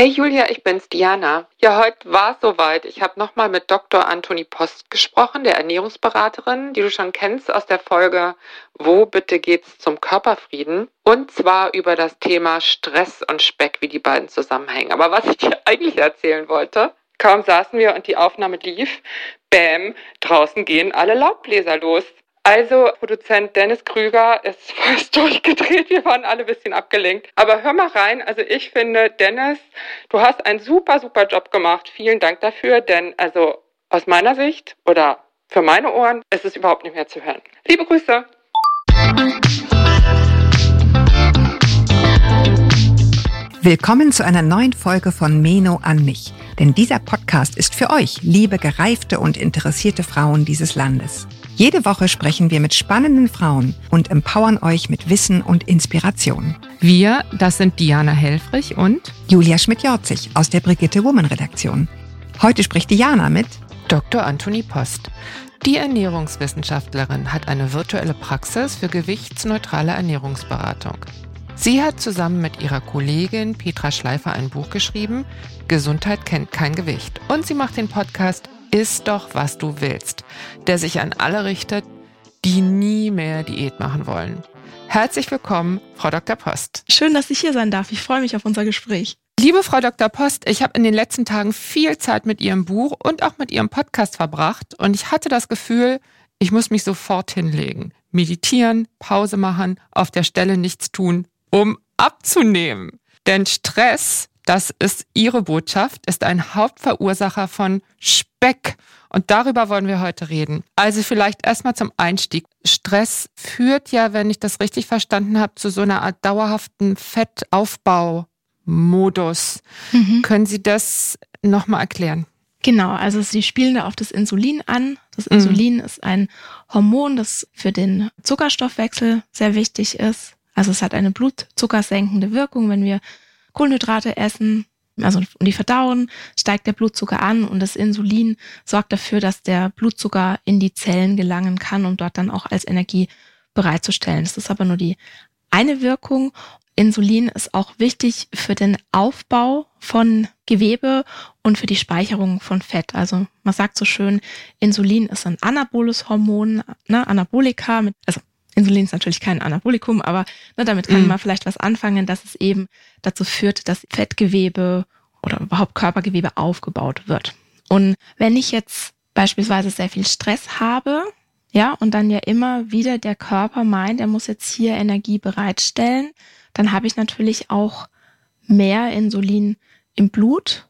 Hey Julia, ich bin's, Diana. Ja, heute war es soweit. Ich habe nochmal mit Dr. Anthony Post gesprochen, der Ernährungsberaterin, die du schon kennst aus der Folge Wo bitte geht's zum Körperfrieden? Und zwar über das Thema Stress und Speck, wie die beiden zusammenhängen. Aber was ich dir eigentlich erzählen wollte, kaum saßen wir und die Aufnahme lief, bäm, draußen gehen alle Laubbläser los. Also, Produzent Dennis Krüger ist fast durchgedreht. Wir waren alle ein bisschen abgelenkt. Aber hör mal rein. Also, ich finde, Dennis, du hast einen super, super Job gemacht. Vielen Dank dafür. Denn, also, aus meiner Sicht oder für meine Ohren ist es überhaupt nicht mehr zu hören. Liebe Grüße. Willkommen zu einer neuen Folge von Meno an mich. Denn dieser Podcast ist für euch, liebe gereifte und interessierte Frauen dieses Landes. Jede Woche sprechen wir mit spannenden Frauen und empowern euch mit Wissen und Inspiration. Wir, das sind Diana Helfrich und Julia Schmidt-Jorzig aus der Brigitte Woman Redaktion. Heute spricht Diana mit Dr. Anthony Post. Die Ernährungswissenschaftlerin hat eine virtuelle Praxis für gewichtsneutrale Ernährungsberatung. Sie hat zusammen mit ihrer Kollegin Petra Schleifer ein Buch geschrieben, Gesundheit kennt kein Gewicht. Und sie macht den Podcast Iss doch, was du willst, der sich an alle richtet, die nie mehr Diät machen wollen. Herzlich willkommen, Frau Dr. Post. Schön, dass ich hier sein darf. Ich freue mich auf unser Gespräch. Liebe Frau Dr. Post, ich habe in den letzten Tagen viel Zeit mit Ihrem Buch und auch mit Ihrem Podcast verbracht und ich hatte das Gefühl, ich muss mich sofort hinlegen, meditieren, Pause machen, auf der Stelle nichts tun, um abzunehmen. Denn Stress das ist Ihre Botschaft, ist ein Hauptverursacher von Speck. Und darüber wollen wir heute reden. Also vielleicht erstmal zum Einstieg. Stress führt ja, wenn ich das richtig verstanden habe, zu so einer Art dauerhaften Fettaufbaumodus. Mhm. Können Sie das nochmal erklären? Genau, also Sie spielen da auf das Insulin an. Das mhm. Insulin mhm. ist ein Hormon, das für den Zuckerstoffwechsel sehr wichtig ist. Also es hat eine blutzuckersenkende Wirkung, wenn wir Kohlenhydrate essen, also und die verdauen, steigt der Blutzucker an und das Insulin sorgt dafür, dass der Blutzucker in die Zellen gelangen kann, um dort dann auch als Energie bereitzustellen. Das ist aber nur die eine Wirkung. Insulin ist auch wichtig für den Aufbau von Gewebe und für die Speicherung von Fett. Also man sagt so schön, Insulin ist ein anaboles Hormon, ne, Anabolika, mit, also Insulin ist natürlich kein Anabolikum, aber ne, damit kann mhm. man vielleicht was anfangen, dass es eben dazu führt, dass Fettgewebe oder überhaupt Körpergewebe aufgebaut wird. Und wenn ich jetzt beispielsweise sehr viel Stress habe, ja, und dann ja immer wieder der Körper meint, er muss jetzt hier Energie bereitstellen, dann habe ich natürlich auch mehr Insulin im Blut,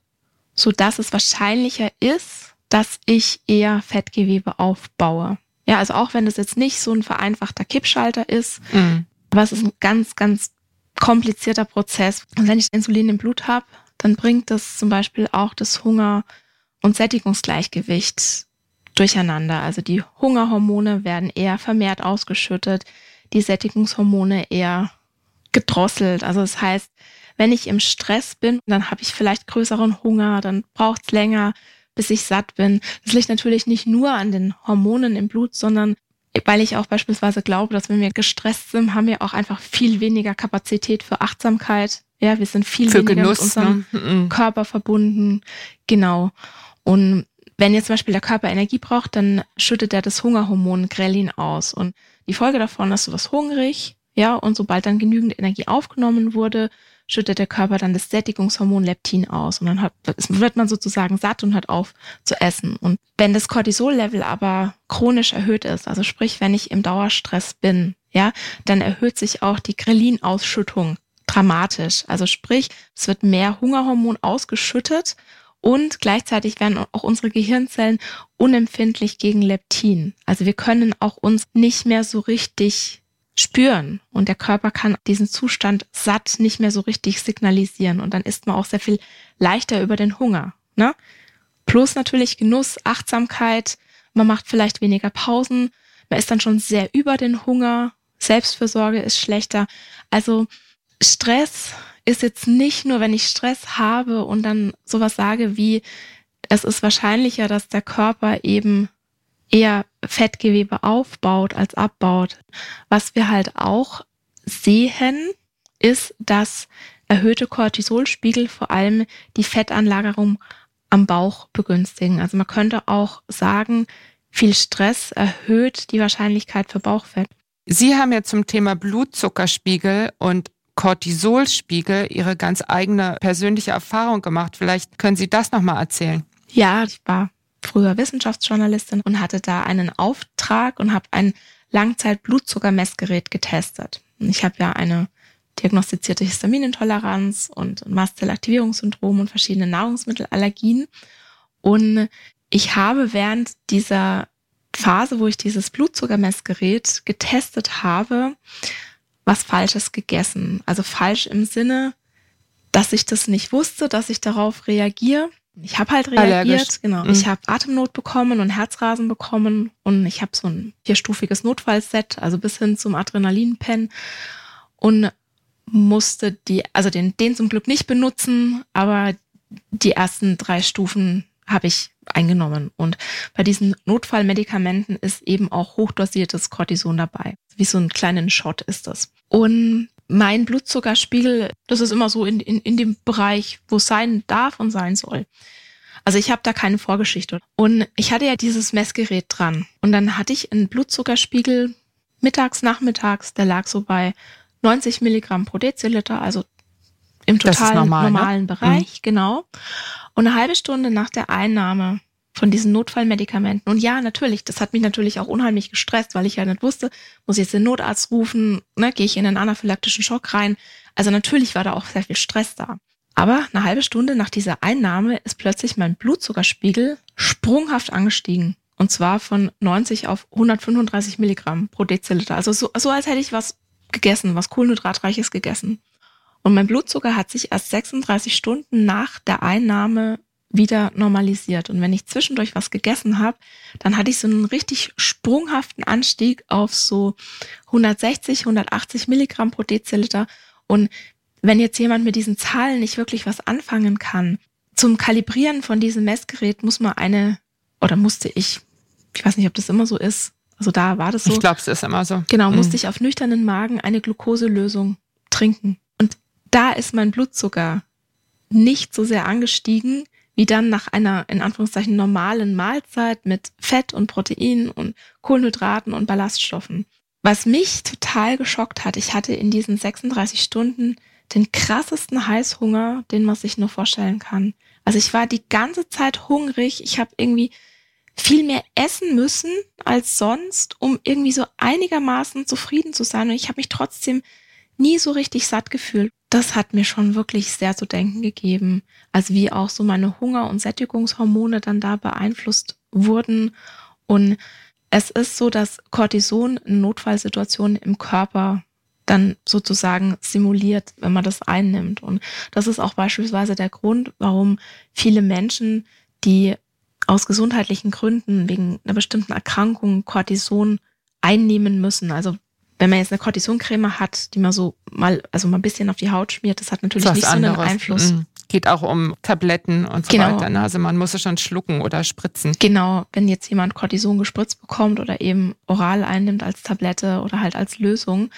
so dass es wahrscheinlicher ist, dass ich eher Fettgewebe aufbaue. Ja, also auch wenn das jetzt nicht so ein vereinfachter Kippschalter ist, mhm. aber es ist ein ganz, ganz komplizierter Prozess. Und wenn ich Insulin im Blut habe, dann bringt das zum Beispiel auch das Hunger- und Sättigungsgleichgewicht durcheinander. Also die Hungerhormone werden eher vermehrt ausgeschüttet, die Sättigungshormone eher gedrosselt. Also das heißt, wenn ich im Stress bin, dann habe ich vielleicht größeren Hunger, dann braucht es länger, bis ich satt bin. Das liegt natürlich nicht nur an den Hormonen im Blut, sondern weil ich auch beispielsweise glaube, dass wenn wir gestresst sind, haben wir auch einfach viel weniger Kapazität für Achtsamkeit. Ja, wir sind viel für weniger Genuss, mit unserem ne? Körper verbunden. Genau. Und wenn jetzt zum Beispiel der Körper Energie braucht, dann schüttet er das Hungerhormon Grelin aus. Und die Folge davon ist, du wirst hungrig, ja, und sobald dann genügend Energie aufgenommen wurde, schüttet der Körper dann das Sättigungshormon Leptin aus und dann hat, wird man sozusagen satt und hört auf zu essen. Und wenn das Cortisol-Level aber chronisch erhöht ist, also sprich, wenn ich im Dauerstress bin, ja, dann erhöht sich auch die Grelin-Ausschüttung dramatisch. Also sprich, es wird mehr Hungerhormon ausgeschüttet und gleichzeitig werden auch unsere Gehirnzellen unempfindlich gegen Leptin. Also wir können auch uns nicht mehr so richtig spüren und der Körper kann diesen Zustand satt nicht mehr so richtig signalisieren und dann isst man auch sehr viel leichter über den Hunger. Ne? Plus natürlich Genuss, Achtsamkeit, man macht vielleicht weniger Pausen, man ist dann schon sehr über den Hunger, Selbstfürsorge ist schlechter. Also Stress ist jetzt nicht nur, wenn ich Stress habe und dann sowas sage wie, es ist wahrscheinlicher, dass der Körper eben eher Fettgewebe aufbaut als abbaut. Was wir halt auch sehen, ist, dass erhöhte Cortisolspiegel vor allem die Fettanlagerung am Bauch begünstigen. Also man könnte auch sagen, viel Stress erhöht die Wahrscheinlichkeit für Bauchfett. Sie haben ja zum Thema Blutzuckerspiegel und Cortisolspiegel Ihre ganz eigene persönliche Erfahrung gemacht. Vielleicht können Sie das nochmal erzählen. Ja, ich war früher Wissenschaftsjournalistin und hatte da einen Auftrag und habe ein Langzeit-Blutzuckermessgerät getestet. Ich habe ja eine diagnostizierte Histaminintoleranz und Mastzellaktivierungssyndrom und verschiedene Nahrungsmittelallergien. Und ich habe während dieser Phase, wo ich dieses Blutzuckermessgerät getestet habe, was Falsches gegessen. Also falsch im Sinne, dass ich das nicht wusste, dass ich darauf reagiere. Ich habe halt reagiert, Allergisch. genau. Mhm. Ich habe Atemnot bekommen und Herzrasen bekommen und ich habe so ein vierstufiges Notfallset, also bis hin zum Adrenalinpen und musste die, also den, den zum Glück nicht benutzen, aber die ersten drei Stufen habe ich eingenommen. Und bei diesen Notfallmedikamenten ist eben auch hochdosiertes Cortison dabei. Wie so einen kleinen Shot ist das. Und mein Blutzuckerspiegel, das ist immer so in, in, in dem Bereich, wo es sein darf und sein soll. Also ich habe da keine Vorgeschichte. Und ich hatte ja dieses Messgerät dran. Und dann hatte ich einen Blutzuckerspiegel mittags, nachmittags, der lag so bei 90 Milligramm pro Deziliter, also im total normal, ne? normalen ne? Bereich, mhm. genau. Und eine halbe Stunde nach der Einnahme von diesen Notfallmedikamenten. Und ja, natürlich, das hat mich natürlich auch unheimlich gestresst, weil ich ja nicht wusste, muss ich jetzt den Notarzt rufen, ne, gehe ich in einen anaphylaktischen Schock rein. Also natürlich war da auch sehr viel Stress da. Aber eine halbe Stunde nach dieser Einnahme ist plötzlich mein Blutzuckerspiegel sprunghaft angestiegen. Und zwar von 90 auf 135 Milligramm pro Deziliter. Also so, so als hätte ich was gegessen, was Kohlenhydratreiches gegessen. Und mein Blutzucker hat sich erst 36 Stunden nach der Einnahme wieder normalisiert. Und wenn ich zwischendurch was gegessen habe, dann hatte ich so einen richtig sprunghaften Anstieg auf so 160, 180 Milligramm pro Deziliter. Und wenn jetzt jemand mit diesen Zahlen nicht wirklich was anfangen kann, zum Kalibrieren von diesem Messgerät muss man eine, oder musste ich, ich weiß nicht, ob das immer so ist, also da war das so. Ich glaube, es ist immer so. Genau, musste mhm. ich auf nüchternen Magen eine Glukoselösung trinken. Und da ist mein Blutzucker nicht so sehr angestiegen, wie dann nach einer, in Anführungszeichen, normalen Mahlzeit mit Fett und Protein und Kohlenhydraten und Ballaststoffen. Was mich total geschockt hat, ich hatte in diesen 36 Stunden den krassesten Heißhunger, den man sich nur vorstellen kann. Also ich war die ganze Zeit hungrig. Ich habe irgendwie viel mehr essen müssen als sonst, um irgendwie so einigermaßen zufrieden zu sein. Und ich habe mich trotzdem nie so richtig satt gefühlt. Das hat mir schon wirklich sehr zu denken gegeben. Also wie auch so meine Hunger- und Sättigungshormone dann da beeinflusst wurden. Und es ist so, dass Cortison Notfallsituationen im Körper dann sozusagen simuliert, wenn man das einnimmt. Und das ist auch beispielsweise der Grund, warum viele Menschen, die aus gesundheitlichen Gründen wegen einer bestimmten Erkrankung Cortison einnehmen müssen. Also wenn man jetzt eine Cortisoncreme hat, die man so mal, also mal ein bisschen auf die Haut schmiert, das hat natürlich Was nicht anderes. so einen Einfluss. Mhm. Geht auch um Tabletten und so genau. weiter. Also man muss es schon schlucken oder spritzen. Genau, wenn jetzt jemand Cortison gespritzt bekommt oder eben oral einnimmt als Tablette oder halt als Lösung,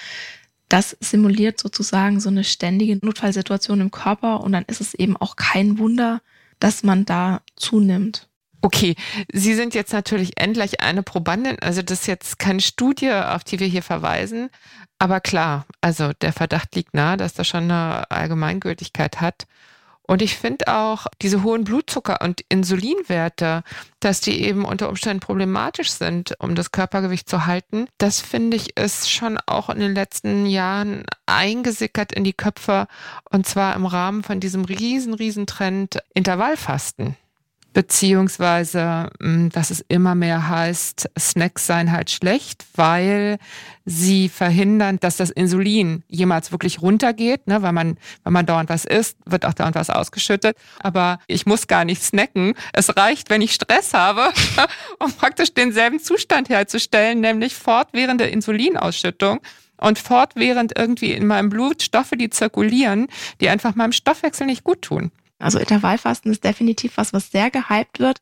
das simuliert sozusagen so eine ständige Notfallsituation im Körper und dann ist es eben auch kein Wunder, dass man da zunimmt. Okay, Sie sind jetzt natürlich endlich eine Probandin. Also das ist jetzt keine Studie, auf die wir hier verweisen. Aber klar, also der Verdacht liegt nahe, dass das schon eine Allgemeingültigkeit hat. Und ich finde auch diese hohen Blutzucker- und Insulinwerte, dass die eben unter Umständen problematisch sind, um das Körpergewicht zu halten. Das finde ich ist schon auch in den letzten Jahren eingesickert in die Köpfe und zwar im Rahmen von diesem riesen, riesen Trend Intervallfasten beziehungsweise hm, dass es immer mehr heißt, Snacks seien halt schlecht, weil sie verhindern, dass das Insulin jemals wirklich runtergeht, ne? weil man, wenn man dauernd was isst, wird auch dauernd was ausgeschüttet. Aber ich muss gar nicht snacken. Es reicht, wenn ich Stress habe, um praktisch denselben Zustand herzustellen, nämlich fortwährende Insulinausschüttung und fortwährend irgendwie in meinem Blut Stoffe, die zirkulieren, die einfach meinem Stoffwechsel nicht gut tun. Also Intervallfasten ist definitiv was, was sehr gehypt wird.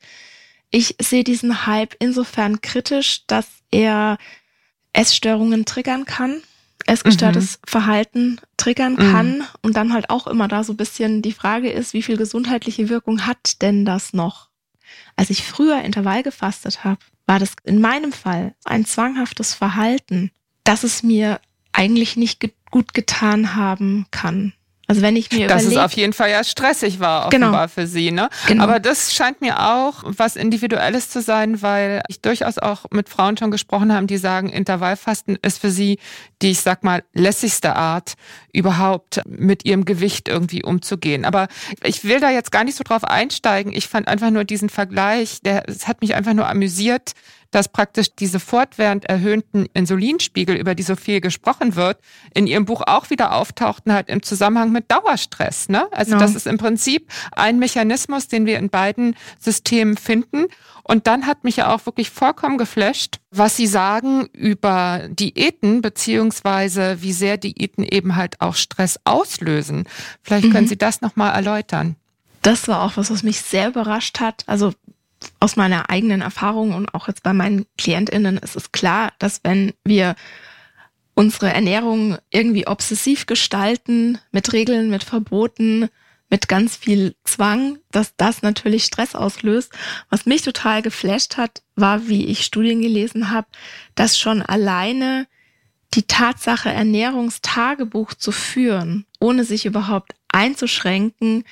Ich sehe diesen Hype insofern kritisch, dass er Essstörungen triggern kann. essgestörtes mhm. Verhalten triggern mhm. kann. Und dann halt auch immer da so ein bisschen die Frage ist, wie viel gesundheitliche Wirkung hat denn das noch? Als ich früher Intervall gefastet habe, war das in meinem Fall ein zwanghaftes Verhalten, dass es mir eigentlich nicht ge gut getan haben kann. Also wenn ich mir Dass überleg, es auf jeden Fall ja stressig war, offenbar genau. für Sie. Ne? Genau. Aber das scheint mir auch was Individuelles zu sein, weil ich durchaus auch mit Frauen schon gesprochen habe, die sagen, Intervallfasten ist für sie die, ich sag mal, lässigste Art, überhaupt mit ihrem Gewicht irgendwie umzugehen. Aber ich will da jetzt gar nicht so drauf einsteigen. Ich fand einfach nur diesen Vergleich, der, es hat mich einfach nur amüsiert, dass praktisch diese fortwährend erhöhten Insulinspiegel, über die so viel gesprochen wird, in ihrem Buch auch wieder auftauchten halt im Zusammenhang mit Dauerstress. Ne? Also ja. das ist im Prinzip ein Mechanismus, den wir in beiden Systemen finden. Und dann hat mich ja auch wirklich vollkommen geflasht, was Sie sagen über Diäten, beziehungsweise wie sehr Diäten eben halt auch Stress auslösen. Vielleicht mhm. können Sie das nochmal erläutern. Das war auch was, was mich sehr überrascht hat. Also aus meiner eigenen Erfahrung und auch jetzt bei meinen KlientInnen ist es klar, dass wenn wir unsere Ernährung irgendwie obsessiv gestalten, mit Regeln, mit Verboten, mit ganz viel Zwang, dass das natürlich Stress auslöst. Was mich total geflasht hat, war, wie ich Studien gelesen habe, dass schon alleine die Tatsache, Ernährungstagebuch zu führen, ohne sich überhaupt einzuschränken,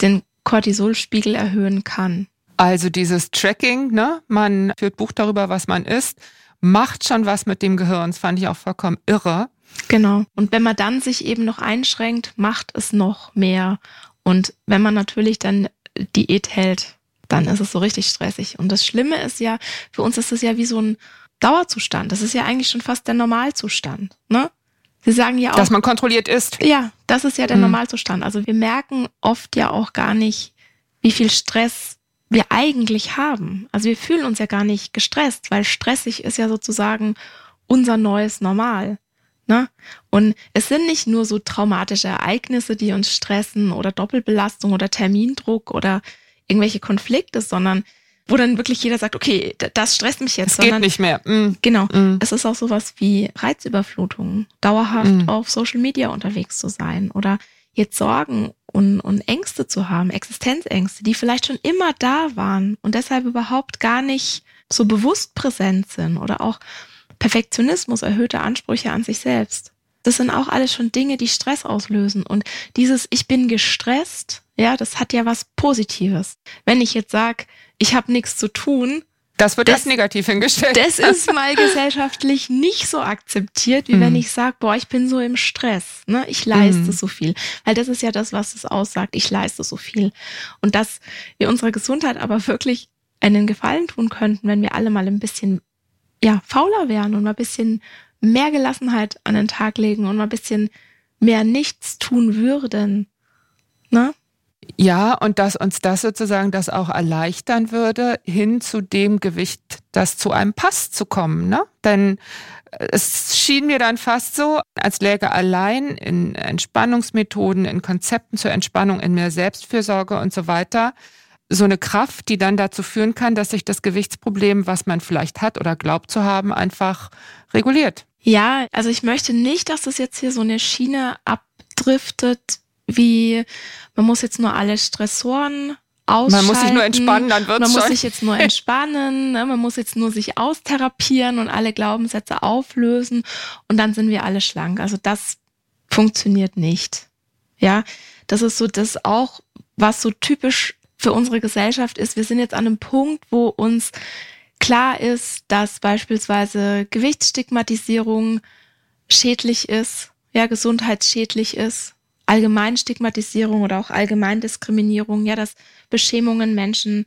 den Cortisolspiegel erhöhen kann. Also dieses Tracking, ne? Man führt Buch darüber, was man isst, macht schon was mit dem Gehirn. Das fand ich auch vollkommen irre. Genau. Und wenn man dann sich eben noch einschränkt, macht es noch mehr. Und wenn man natürlich dann Diät hält, dann ist es so richtig stressig. Und das Schlimme ist ja, für uns ist es ja wie so ein Dauerzustand. Das ist ja eigentlich schon fast der Normalzustand. Ne? Sie sagen ja auch. Dass man kontrolliert ist. Ja, das ist ja der hm. Normalzustand. Also wir merken oft ja auch gar nicht, wie viel Stress wir eigentlich haben. Also wir fühlen uns ja gar nicht gestresst, weil stressig ist ja sozusagen unser neues Normal. Ne? Und es sind nicht nur so traumatische Ereignisse, die uns stressen oder Doppelbelastung oder Termindruck oder irgendwelche Konflikte, sondern wo dann wirklich jeder sagt, okay, das stresst mich jetzt. Es geht nicht mehr. Mm. Genau. Mm. Es ist auch sowas wie Reizüberflutung, dauerhaft mm. auf Social Media unterwegs zu sein oder jetzt Sorgen und, und Ängste zu haben, Existenzängste, die vielleicht schon immer da waren und deshalb überhaupt gar nicht so bewusst präsent sind oder auch Perfektionismus, erhöhte Ansprüche an sich selbst. Das sind auch alles schon Dinge, die Stress auslösen. Und dieses Ich bin gestresst, ja, das hat ja was Positives. Wenn ich jetzt sage, ich habe nichts zu tun, das wird das, als negativ hingestellt. Das ist mal gesellschaftlich nicht so akzeptiert, wie hm. wenn ich sage, boah, ich bin so im Stress, ne? Ich leiste hm. so viel. Weil das ist ja das, was es aussagt, ich leiste so viel. Und dass wir unserer Gesundheit aber wirklich einen Gefallen tun könnten, wenn wir alle mal ein bisschen ja, fauler wären und mal ein bisschen mehr Gelassenheit an den Tag legen und mal ein bisschen mehr nichts tun würden. Ne? Ja, und dass uns das sozusagen das auch erleichtern würde, hin zu dem Gewicht, das zu einem passt, zu kommen. Ne? Denn äh, es schien mir dann fast so, als läge allein in Entspannungsmethoden, in Konzepten zur Entspannung, in mehr Selbstfürsorge und so weiter, so eine Kraft, die dann dazu führen kann, dass sich das Gewichtsproblem, was man vielleicht hat oder glaubt zu haben, einfach reguliert. Ja, also ich möchte nicht, dass das jetzt hier so eine Schiene abdriftet, wie man muss jetzt nur alle Stressoren ausschalten. Man muss sich nur entspannen, dann wird's Man schon. muss sich jetzt nur entspannen, ne? man muss jetzt nur sich austherapieren und alle Glaubenssätze auflösen und dann sind wir alle schlank. Also das funktioniert nicht. Ja, das ist so das auch, was so typisch für unsere Gesellschaft ist. Wir sind jetzt an einem Punkt, wo uns klar ist, dass beispielsweise Gewichtsstigmatisierung schädlich ist, ja, gesundheitsschädlich ist Allgemeinstigmatisierung oder auch Allgemeindiskriminierung, ja, dass Beschämungen Menschen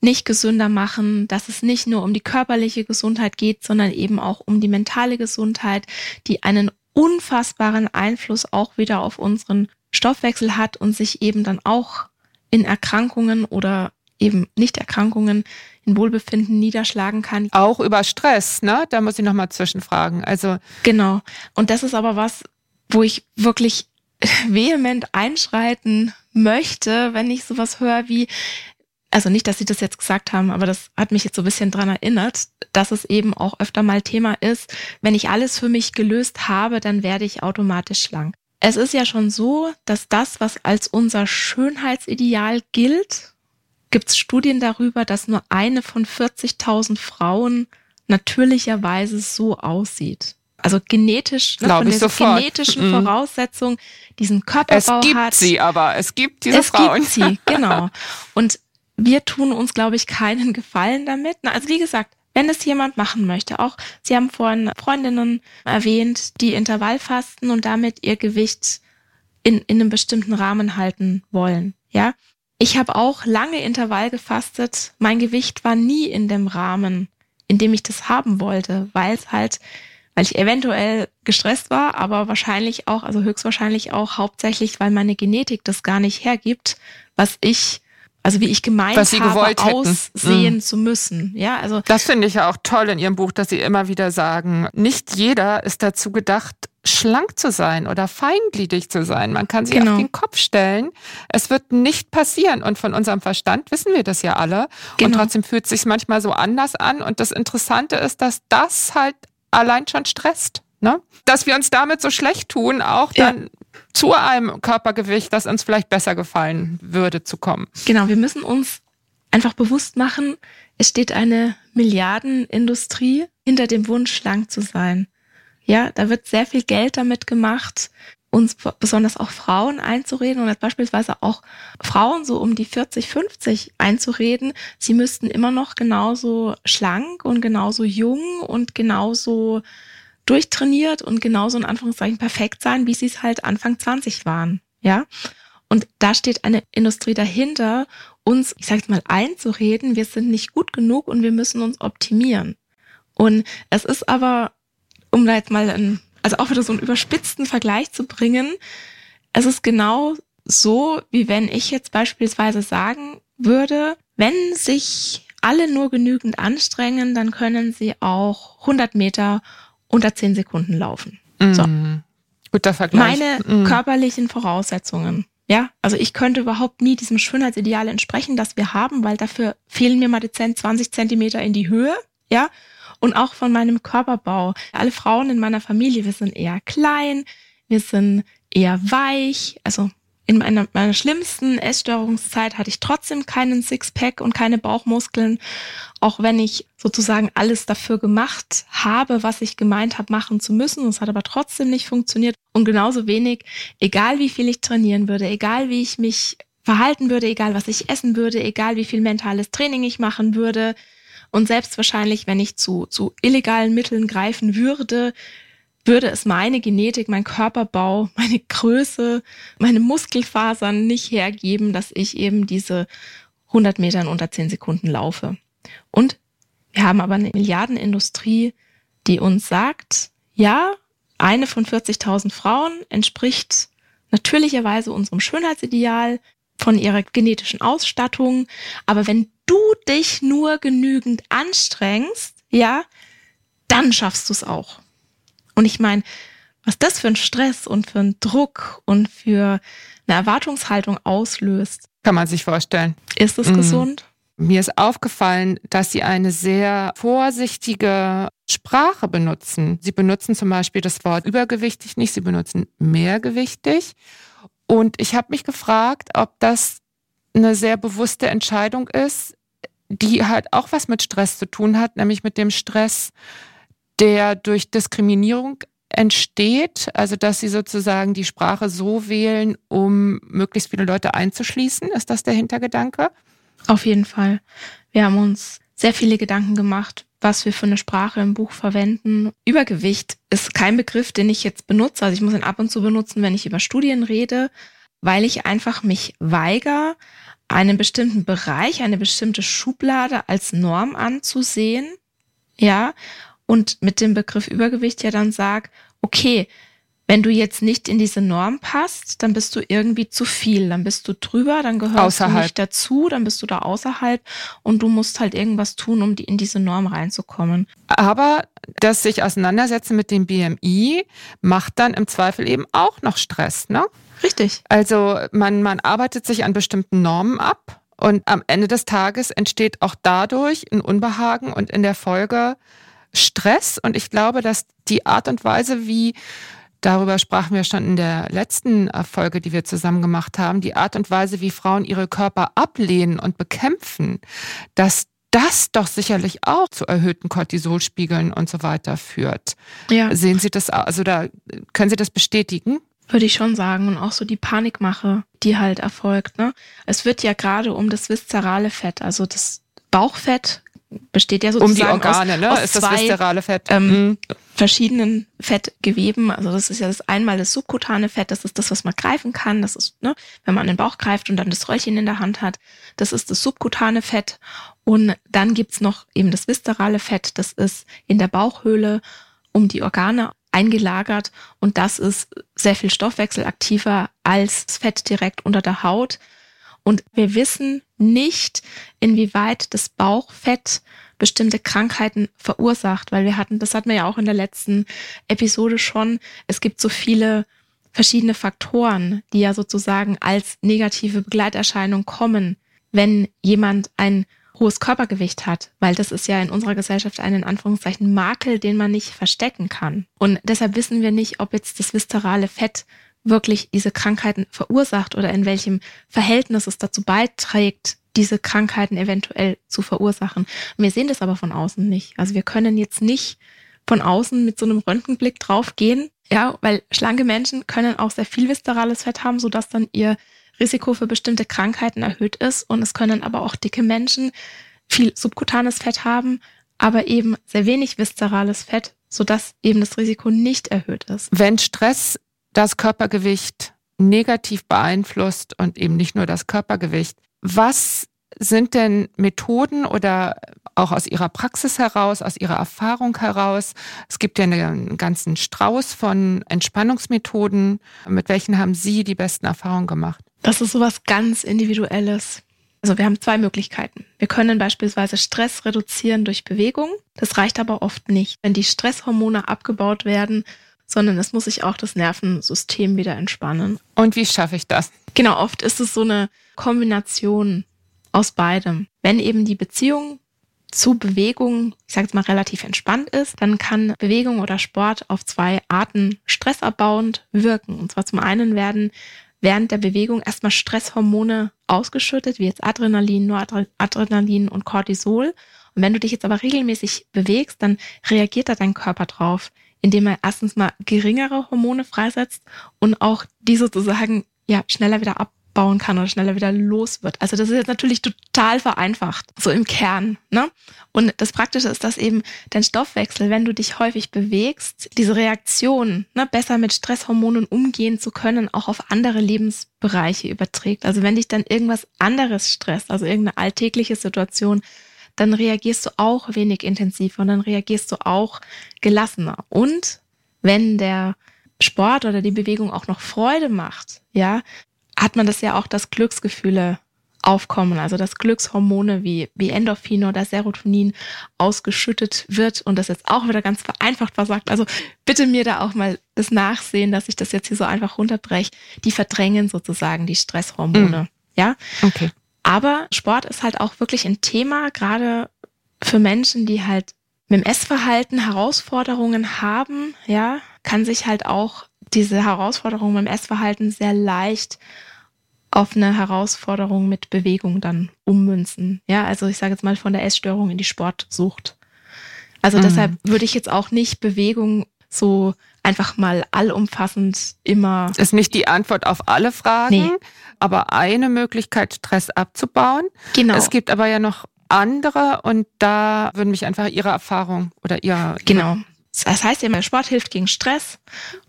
nicht gesünder machen, dass es nicht nur um die körperliche Gesundheit geht, sondern eben auch um die mentale Gesundheit, die einen unfassbaren Einfluss auch wieder auf unseren Stoffwechsel hat und sich eben dann auch in Erkrankungen oder eben Nichterkrankungen in Wohlbefinden niederschlagen kann. Auch über Stress, ne? Da muss ich nochmal zwischenfragen. Also. Genau. Und das ist aber was, wo ich wirklich vehement einschreiten möchte, wenn ich sowas höre wie, also nicht, dass sie das jetzt gesagt haben, aber das hat mich jetzt so ein bisschen dran erinnert, dass es eben auch öfter mal Thema ist, wenn ich alles für mich gelöst habe, dann werde ich automatisch schlank. Es ist ja schon so, dass das, was als unser Schönheitsideal gilt, gibt es Studien darüber, dass nur eine von 40.000 Frauen natürlicherweise so aussieht. Also genetisch, ne, von diesen genetischen mhm. Voraussetzungen, diesen Körperbau hat. Es gibt hat. sie aber, es gibt diese es Frauen. Es gibt sie, genau. Und wir tun uns, glaube ich, keinen Gefallen damit. Also wie gesagt, wenn es jemand machen möchte, auch Sie haben vorhin Freundinnen erwähnt, die Intervallfasten und damit ihr Gewicht in, in einem bestimmten Rahmen halten wollen. Ja, ich habe auch lange Intervall gefastet. Mein Gewicht war nie in dem Rahmen, in dem ich das haben wollte, weil es halt, weil ich eventuell gestresst war, aber wahrscheinlich auch, also höchstwahrscheinlich auch hauptsächlich, weil meine Genetik das gar nicht hergibt, was ich also wie ich gemeint Was sie habe, gewollt aussehen Mhm. zu müssen. Ja, also Das finde ich ja auch toll in Ihrem Buch, dass Sie immer wieder sagen, nicht jeder ist dazu gedacht, schlank zu sein oder feingliedig zu sein. Man kann sich Genau. auf den Kopf stellen. Es wird nicht passieren. Und von unserem Verstand wissen wir das ja alle. Und Genau. trotzdem fühlt es sich manchmal so anders an. Und das Interessante ist, dass das halt allein schon stresst. Ne? Dass wir uns damit so schlecht tun, auch Ja. dann zu einem Körpergewicht, das uns vielleicht besser gefallen würde, zu kommen. Genau, wir müssen uns einfach bewusst machen, es steht eine Milliardenindustrie hinter dem Wunsch, schlank zu sein. Ja, da wird sehr viel Geld damit gemacht, uns besonders auch Frauen einzureden und beispielsweise auch Frauen so um die 40, 50 einzureden, sie müssten immer noch genauso schlank und genauso jung und genauso durchtrainiert und genauso in Anführungszeichen perfekt sein, wie sie es halt Anfang 20 waren. Ja. Und da steht eine Industrie dahinter, uns, ich sage mal, einzureden, wir sind nicht gut genug und wir müssen uns optimieren. Und es ist aber, um da jetzt mal ein, also auch wieder so einen überspitzten Vergleich zu bringen, es ist genau so, wie wenn ich jetzt beispielsweise sagen würde, wenn sich alle nur genügend anstrengen, dann können sie auch 100 Meter unter 10 Sekunden laufen. So. Mm. Guter Vergleich. Meine Mm. körperlichen Voraussetzungen. Ja, also ich könnte überhaupt nie diesem Schönheitsideal entsprechen, das wir haben, weil dafür fehlen mir mal die 10, 20 Zentimeter in die Höhe. Ja, und auch von meinem Körperbau. Alle Frauen in meiner Familie, wir sind eher klein, wir sind eher weich. Also in meiner, meiner schlimmsten Essstörungszeit hatte ich trotzdem keinen Sixpack und keine Bauchmuskeln, auch wenn ich sozusagen alles dafür gemacht habe, was ich gemeint habe, machen zu müssen. Es hat aber trotzdem nicht funktioniert. Und genauso wenig, egal wie viel ich trainieren würde, egal wie ich mich verhalten würde, egal was ich essen würde, egal wie viel mentales Training ich machen würde. Und selbst wahrscheinlich, wenn ich zu, zu illegalen Mitteln greifen würde, würde es meine Genetik, mein Körperbau, meine Größe, meine Muskelfasern nicht hergeben, dass ich eben diese 100 Meter in unter 10 Sekunden laufe. Und wir haben aber eine Milliardenindustrie, die uns sagt, ja, eine von 40.000 Frauen entspricht natürlicherweise unserem Schönheitsideal von ihrer genetischen Ausstattung. Aber wenn du dich nur genügend anstrengst, ja, dann schaffst du es auch. Und ich meine, was das für ein Stress und für einen Druck und für eine Erwartungshaltung auslöst, Kann man sich vorstellen. ist es Mhm. gesund? Mir ist aufgefallen, dass Sie eine sehr vorsichtige Sprache benutzen. Sie benutzen zum Beispiel das Wort übergewichtig nicht, Sie benutzen mehrgewichtig. Und ich habe mich gefragt, ob das eine sehr bewusste Entscheidung ist, die halt auch was mit Stress zu tun hat, nämlich mit dem Stress, der durch Diskriminierung entsteht, also dass sie sozusagen die Sprache so wählen, um möglichst viele Leute einzuschließen. Ist das der Hintergedanke? Auf jeden Fall. Wir haben uns sehr viele Gedanken gemacht, was wir für eine Sprache im Buch verwenden. Übergewicht ist kein Begriff, den ich jetzt benutze. Also ich muss ihn ab und zu benutzen, wenn ich über Studien rede, weil ich einfach mich weigere, einen bestimmten Bereich, eine bestimmte Schublade als Norm anzusehen. Ja. Und mit dem Begriff Übergewicht ja dann sag, okay, wenn du jetzt nicht in diese Norm passt, dann bist du irgendwie zu viel, dann bist du drüber, dann gehörst Außerhalb. du nicht dazu, dann bist du da außerhalb und du musst halt irgendwas tun, um die, in diese Norm reinzukommen. Aber das sich auseinandersetzen mit dem BMI macht dann im Zweifel eben auch noch Stress, ne? Richtig. Also man, man arbeitet sich an bestimmten Normen ab Und am Ende des Tages entsteht auch dadurch ein Unbehagen und in der Folge Stress. Und ich glaube, dass die Art und Weise, wie Darüber sprachen wir schon in der letzten Folge, die wir zusammen gemacht haben. Die Art und Weise, wie Frauen ihre Körper ablehnen und bekämpfen, dass das doch sicherlich auch zu erhöhten Cortisolspiegeln und so weiter führt. Ja. Sehen Sie das, also da können Sie das bestätigen? Würde ich schon sagen. Und auch so die Panikmache, die halt erfolgt. Ne? Es wird ja gerade um das viszerale Fett, also das Bauchfett besteht ja sozusagen um die Organe, aus, ne? aus ist zwei, das viszerale Fett. Ähm, mhm. verschiedenen Fettgeweben. Also das ist ja das einmal das subkutane Fett, das ist das, was man greifen kann. Das ist, ne, wenn man an den Bauch greift und dann das Röllchen in der Hand hat. Das ist das subkutane Fett. Und dann gibt's noch eben das viszerale Fett, das ist in der Bauchhöhle um die Organe eingelagert. Und das ist sehr viel stoffwechselaktiver als das Fett direkt unter der Haut. Und wir wissen nicht, inwieweit das Bauchfett bestimmte Krankheiten verursacht, weil wir hatten, das hatten wir ja auch in der letzten Episode schon, es gibt so viele verschiedene Faktoren, die ja sozusagen als negative Begleiterscheinung kommen, wenn jemand ein hohes Körpergewicht hat, weil das ist ja in unserer Gesellschaft ein in Anführungszeichen Makel, den man nicht verstecken kann. Und deshalb wissen wir nicht, ob jetzt das viszerale Fett wirklich diese Krankheiten verursacht oder in welchem Verhältnis es dazu beiträgt, diese Krankheiten eventuell zu verursachen. Wir sehen das aber von außen nicht. Also wir können jetzt nicht von außen mit so einem Röntgenblick draufgehen, ja, weil schlanke Menschen können auch sehr viel viszerales Fett haben, sodass dann ihr Risiko für bestimmte Krankheiten erhöht ist. Und es können aber auch dicke Menschen viel subkutanes Fett haben, aber eben sehr wenig viszerales Fett, sodass eben das Risiko nicht erhöht ist. Wenn Stress das Körpergewicht negativ beeinflusst und eben nicht nur das Körpergewicht, was sind denn Methoden oder auch aus Ihrer Praxis heraus, aus Ihrer Erfahrung heraus? Es gibt ja einen ganzen Strauß von Entspannungsmethoden. Mit welchen haben Sie die besten Erfahrungen gemacht? Das ist sowas ganz Individuelles. Also wir haben zwei Möglichkeiten. Wir können beispielsweise Stress reduzieren durch Bewegung. Das reicht aber oft nicht. Wenn die Stresshormone abgebaut werden, sondern es muss sich auch das Nervensystem wieder entspannen. Und wie schaffe ich das? Genau, oft ist es so eine Kombination aus beidem. Wenn eben die Beziehung zu Bewegung, ich sage jetzt mal, relativ entspannt ist, dann kann Bewegung oder Sport auf zwei Arten stressabbauend wirken. Und zwar zum einen werden während der Bewegung erstmal Stresshormone ausgeschüttet, wie jetzt Adrenalin, Noradrenalin und Cortisol. Und wenn du dich jetzt aber regelmäßig bewegst, dann reagiert da dein Körper drauf, indem er erstens mal geringere Hormone freisetzt und auch die sozusagen ja schneller wieder ab abbauen kann oder schneller wieder los wird. Also das ist jetzt natürlich total vereinfacht, so im Kern. Ne? Und das Praktische ist, dass eben dein Stoffwechsel, wenn du dich häufig bewegst, diese Reaktion, ne, besser mit Stresshormonen umgehen zu können, auch auf andere Lebensbereiche überträgt. Also wenn dich dann irgendwas anderes stresst, also irgendeine alltägliche Situation, dann reagierst du auch wenig intensiver und dann reagierst du auch gelassener. Und wenn der Sport oder die Bewegung auch noch Freude macht, ja, hat man das ja auch, dass Glücksgefühle aufkommen, also dass Glückshormone wie, wie Endorphine oder Serotonin ausgeschüttet wird und das jetzt auch wieder ganz vereinfacht versagt. Also bitte mir da auch mal das Nachsehen, dass ich das jetzt hier so einfach runterbreche. Die verdrängen sozusagen die Stresshormone. Mhm. Ja. Okay. Aber Sport ist halt auch wirklich ein Thema, gerade für Menschen, die halt mit dem Essverhalten Herausforderungen haben, ja, kann sich halt auch diese Herausforderung beim Essverhalten sehr leicht auf eine Herausforderung mit Bewegung dann ummünzen. Ja, also ich sage jetzt mal von der Essstörung in die Sportsucht. Also mhm. deshalb würde ich jetzt auch nicht Bewegung so einfach mal allumfassend immer. Ist nicht die Antwort auf alle Fragen, nee. aber eine Möglichkeit, Stress abzubauen. Genau. Es gibt aber ja noch andere und da würden mich einfach Ihre Erfahrung oder Ihr. Genau. Das heißt immer, Sport hilft gegen Stress.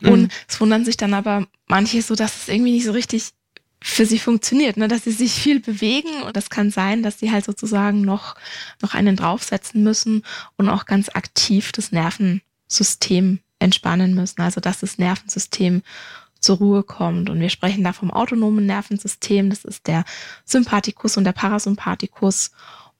Mhm. Und es wundern sich dann aber manche so, dass es irgendwie nicht so richtig für sie funktioniert, ne? dass sie sich viel bewegen und das kann sein, dass sie halt sozusagen noch, noch einen draufsetzen müssen und auch ganz aktiv das Nervensystem entspannen müssen, also dass das Nervensystem zur Ruhe kommt. Und wir sprechen da vom autonomen Nervensystem, das ist der Sympathikus und der Parasympathikus.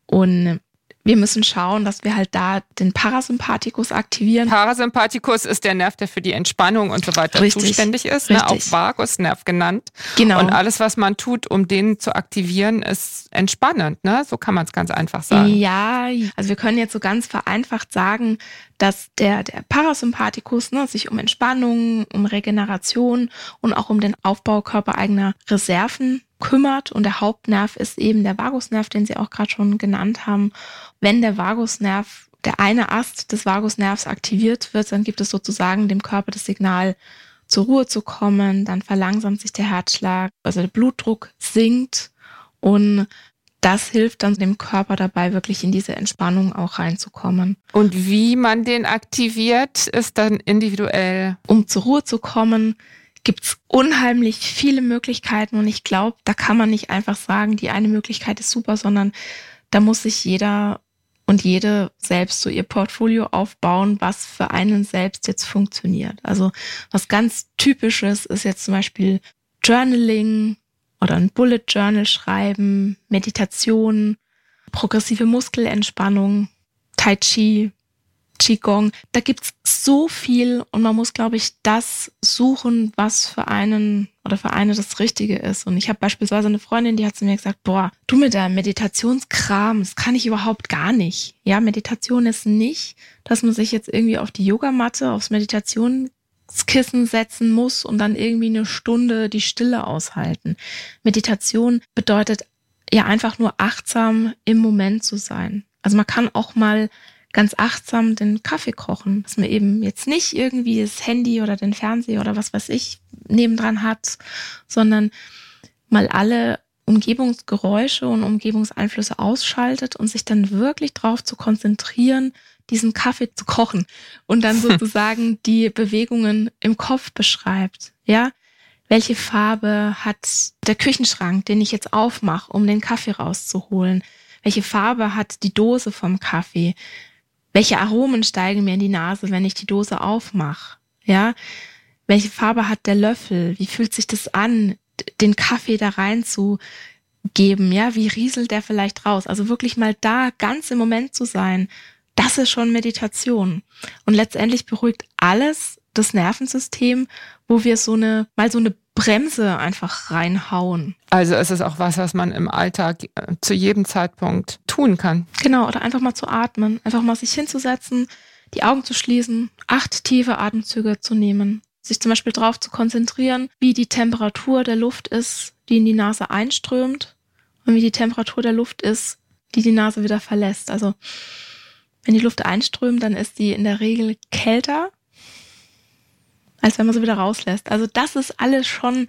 Und wir müssen schauen, dass wir halt da den Parasympathikus aktivieren. Parasympathikus ist der Nerv, der für die Entspannung und so weiter Richtig. zuständig ist, ne? auch Vagusnerv genannt. Genau. Und alles, was man tut, um den zu aktivieren, ist entspannend. Ne? So kann man es ganz einfach sagen. Ja, also wir können jetzt so ganz vereinfacht sagen, dass der, der Parasympathikus ne, sich um Entspannung, um Regeneration und auch um den Aufbau körpereigener Reserven kümmert und der Hauptnerv ist eben der Vagusnerv, den Sie auch gerade schon genannt haben. Wenn der Vagusnerv, der eine Ast des Vagusnervs aktiviert wird, dann gibt es sozusagen dem Körper das Signal, zur Ruhe zu kommen, dann verlangsamt sich der Herzschlag, also der Blutdruck sinkt und das hilft dann dem Körper dabei, wirklich in diese Entspannung auch reinzukommen. Und wie man den aktiviert, ist dann individuell. Um zur Ruhe zu kommen, gibt's unheimlich viele Möglichkeiten und ich glaube, da kann man nicht einfach sagen, die eine Möglichkeit ist super, sondern da muss sich jeder und jede selbst so ihr Portfolio aufbauen, was für einen selbst jetzt funktioniert. Also was ganz typisches ist jetzt zum Beispiel Journaling oder ein Bullet Journal schreiben, Meditation, progressive Muskelentspannung, Tai Chi, Qigong. Da gibt's so viel und man muss, glaube ich, das suchen, was für einen oder für eine das Richtige ist. Und ich habe beispielsweise eine Freundin, die hat zu mir gesagt, boah, du mit der Meditationskram, das kann ich überhaupt gar nicht. Ja, Meditation ist nicht, dass man sich jetzt irgendwie auf die Yogamatte, aufs Meditationskissen setzen muss und dann irgendwie eine Stunde die Stille aushalten. Meditation bedeutet ja einfach nur achtsam im Moment zu sein. Also man kann auch mal ganz achtsam den Kaffee kochen, dass man eben jetzt nicht irgendwie das Handy oder den Fernseher oder was weiß ich nebendran hat, sondern mal alle Umgebungsgeräusche und Umgebungseinflüsse ausschaltet und sich dann wirklich darauf zu konzentrieren, diesen Kaffee zu kochen und dann sozusagen die Bewegungen im Kopf beschreibt. Ja, welche Farbe hat der Küchenschrank, den ich jetzt aufmache, um den Kaffee rauszuholen? Welche Farbe hat die Dose vom Kaffee? Welche Aromen steigen mir in die Nase, wenn ich die Dose aufmache? Ja, welche Farbe hat der Löffel? Wie fühlt sich das an, den Kaffee da rein zu geben? Ja, wie rieselt der vielleicht raus? Also wirklich mal da ganz im Moment zu sein, das ist schon Meditation. Und letztendlich beruhigt alles das Nervensystem, wo wir so eine, mal so eine Bremse einfach reinhauen. Also es ist auch was, was man im Alltag äh, zu jedem Zeitpunkt tun kann. Genau, oder einfach mal zu atmen, einfach mal sich hinzusetzen, die Augen zu schließen, acht tiefe Atemzüge zu nehmen, sich zum Beispiel darauf zu konzentrieren, wie die Temperatur der Luft ist, die in die Nase einströmt und wie die Temperatur der Luft ist, die die Nase wieder verlässt. Also wenn die Luft einströmt, dann ist die in der Regel kälter als wenn man sie wieder rauslässt. Also das ist alles schon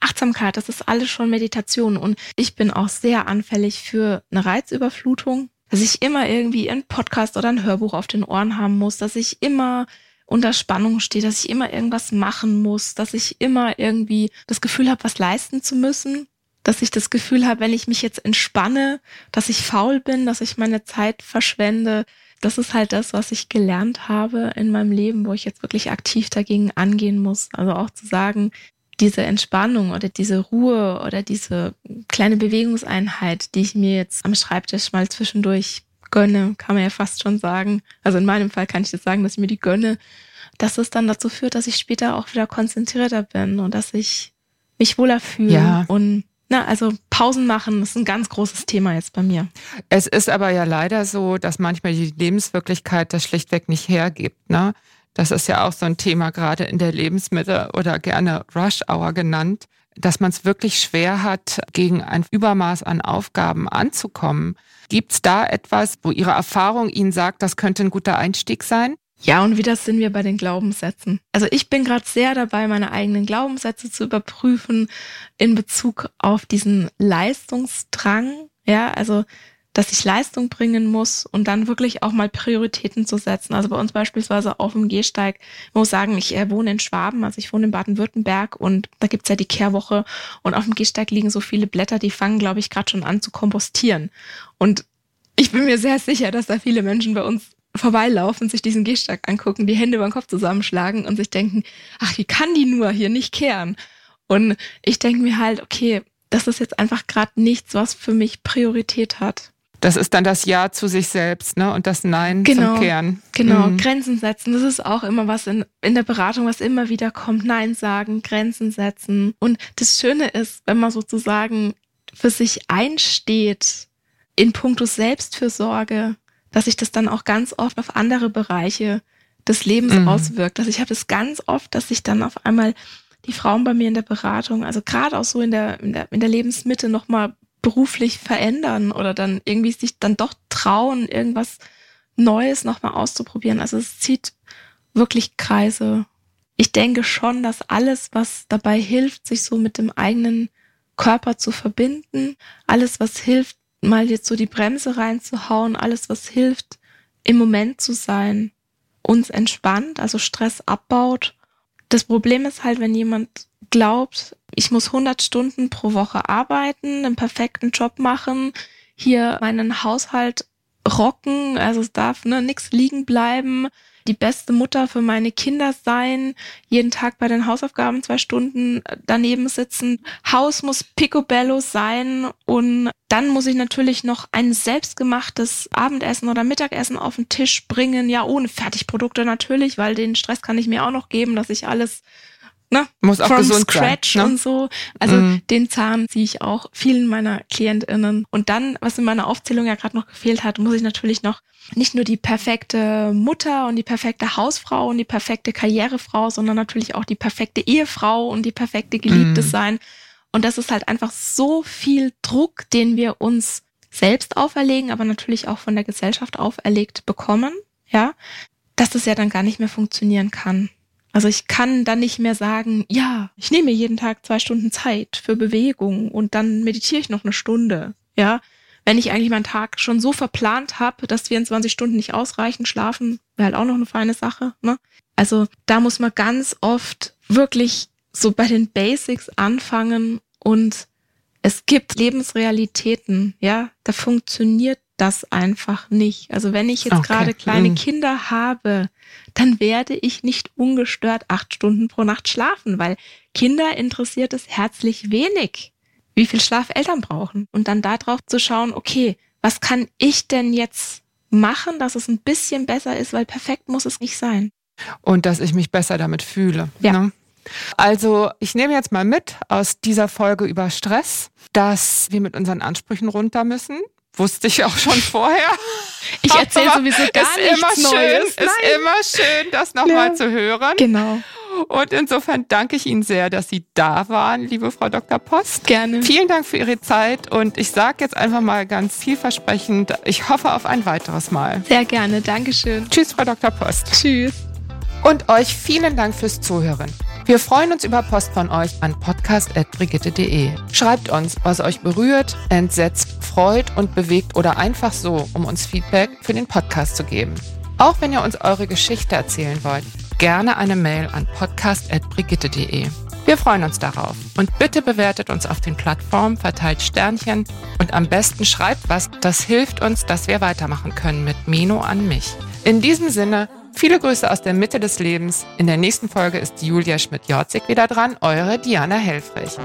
Achtsamkeit, das ist alles schon Meditation. Und ich bin auch sehr anfällig für eine Reizüberflutung, dass ich immer irgendwie ein Podcast oder ein Hörbuch auf den Ohren haben muss, dass ich immer unter Spannung stehe, dass ich immer irgendwas machen muss, dass ich immer irgendwie das Gefühl habe, was leisten zu müssen, dass ich das Gefühl habe, wenn ich mich jetzt entspanne, dass ich faul bin, dass ich meine Zeit verschwende, das ist halt das, was ich gelernt habe in meinem Leben, wo ich jetzt wirklich aktiv dagegen angehen muss. Also auch zu sagen, diese Entspannung oder diese Ruhe oder diese kleine Bewegungseinheit, die ich mir jetzt am Schreibtisch mal zwischendurch gönne, kann man ja fast schon sagen. Also in meinem Fall kann ich jetzt sagen, dass ich mir die gönne, dass es dann dazu führt, dass ich später auch wieder konzentrierter bin und dass ich mich wohler fühle ja. und na, also Pausen machen ist ein ganz großes Thema jetzt bei mir. Es ist aber ja leider so, dass manchmal die Lebenswirklichkeit das schlichtweg nicht hergibt. Ne? Das ist ja auch so ein Thema gerade in der Lebensmittel oder gerne Rush Hour genannt, dass man es wirklich schwer hat, gegen ein Übermaß an Aufgaben anzukommen. Gibt es da etwas, wo Ihre Erfahrung Ihnen sagt, das könnte ein guter Einstieg sein? Ja, und wieder sind wir bei den Glaubenssätzen. Also ich bin gerade sehr dabei, meine eigenen Glaubenssätze zu überprüfen in Bezug auf diesen Leistungsdrang. Ja, also dass ich Leistung bringen muss und dann wirklich auch mal Prioritäten zu setzen. Also bei uns beispielsweise auf dem Gehsteig, ich muss sagen, ich äh, wohne in Schwaben, also ich wohne in Baden-Württemberg und da gibt's ja die Kehrwoche und auf dem Gehsteig liegen so viele Blätter, die fangen, glaube ich, gerade schon an zu kompostieren. Und ich bin mir sehr sicher, dass da viele Menschen bei uns vorbeilaufen, sich diesen Gehsteig angucken, die Hände über den Kopf zusammenschlagen und sich denken, ach, wie kann die nur hier nicht kehren? Und ich denke mir halt, okay, das ist jetzt einfach gerade nichts, was für mich Priorität hat. Das ist dann das Ja zu sich selbst, ne? Und das Nein Genau. zum Kern. Genau, Mhm. Grenzen setzen, das ist auch immer was in, in der Beratung, was immer wieder kommt. Nein sagen, Grenzen setzen. Und das Schöne ist, wenn man sozusagen für sich einsteht in puncto Selbstfürsorge, dass sich das dann auch ganz oft auf andere Bereiche des Lebens Mhm. auswirkt. Also ich habe das ganz oft, dass sich dann auf einmal die Frauen bei mir in der Beratung, also gerade auch so in der, in der, in der Lebensmitte nochmal beruflich verändern oder dann irgendwie sich dann doch trauen, irgendwas Neues nochmal auszuprobieren. Also es zieht wirklich Kreise. Ich denke schon, dass alles, was dabei hilft, sich so mit dem eigenen Körper zu verbinden, alles, was hilft, mal jetzt so die Bremse reinzuhauen, alles, was hilft, im Moment zu sein, uns entspannt, also Stress abbaut. Das Problem ist halt, wenn jemand glaubt, ich muss 100 Stunden pro Woche arbeiten, einen perfekten Job machen, hier meinen Haushalt rocken, also es darf ne, nichts liegen bleiben, die beste Mutter für meine Kinder sein, jeden Tag bei den Hausaufgaben zwei Stunden daneben sitzen, Haus muss picobello sein und dann muss ich natürlich noch ein selbstgemachtes Abendessen oder Mittagessen auf den Tisch bringen, ja ohne Fertigprodukte natürlich, weil den Stress kann ich mir auch noch geben, dass ich alles ne, Muss auch from gesund scratch sein. Ne? und so. Also Mhm. den Zahn ziehe ich auch vielen meiner KlientInnen. Und dann, was in meiner Aufzählung ja gerade noch gefehlt hat, muss ich natürlich noch nicht nur die perfekte Mutter und die perfekte Hausfrau und die perfekte Karrierefrau, sondern natürlich auch die perfekte Ehefrau und die perfekte Geliebte Mhm. sein. Und das ist halt einfach so viel Druck, den wir uns selbst auferlegen, aber natürlich auch von der Gesellschaft auferlegt bekommen, ja, dass das ja dann gar nicht mehr funktionieren kann. Also ich kann dann nicht mehr sagen, ja, ich nehme mir jeden Tag zwei Stunden Zeit für Bewegung und dann meditiere ich noch eine Stunde. Ja, wenn ich eigentlich meinen Tag schon so verplant habe, dass 24 Stunden nicht ausreichen, schlafen wäre halt auch noch eine feine Sache. Ne? Also da muss man ganz oft wirklich so bei den Basics anfangen und es gibt Lebensrealitäten, ja, da funktioniert das einfach nicht. Also wenn ich jetzt Okay. gerade kleine Mhm. Kinder habe, dann werde ich nicht ungestört acht Stunden pro Nacht schlafen, weil Kinder interessiert es herzlich wenig, wie viel Schlaf Eltern brauchen. Und dann darauf zu schauen, okay, was kann ich denn jetzt machen, dass es ein bisschen besser ist, weil perfekt muss es nicht sein. Und dass ich mich besser damit fühle. Ja. Ne? Also ich nehme jetzt mal mit aus dieser Folge über Stress, dass wir mit unseren Ansprüchen runter müssen. Wusste ich auch schon vorher. Ich erzähle sowieso gar ist nichts immer schön, Neues. Ist Nein. immer schön, das nochmal Ja. zu hören. Genau, Und insofern danke ich Ihnen sehr, dass Sie da waren, liebe Frau Dr. Post. gerne. Vielen Dank für Ihre Zeit und ich sage jetzt einfach mal ganz vielversprechend, ich hoffe auf ein weiteres Mal. Sehr gerne. Dankeschön. Tschüss, Frau Dr. Post. Tschüss. Und euch vielen Dank fürs Zuhören. Wir freuen uns über Post von euch an podcast.brigitte.de. Schreibt uns, was euch berührt, entsetzt, freut und bewegt oder einfach so, um uns Feedback für den Podcast zu geben. Auch wenn ihr uns eure Geschichte erzählen wollt, gerne eine Mail an podcast.brigitte.de. Wir freuen uns darauf. Und bitte bewertet uns auf den Plattformen, verteilt Sternchen und am besten schreibt was, das hilft uns, dass wir weitermachen können mit Meno an mich. In diesem Sinne, viele Grüße aus der Mitte des Lebens. In der nächsten Folge ist Julia Schmidt-Jorzig wieder dran, eure Diana Helfrich.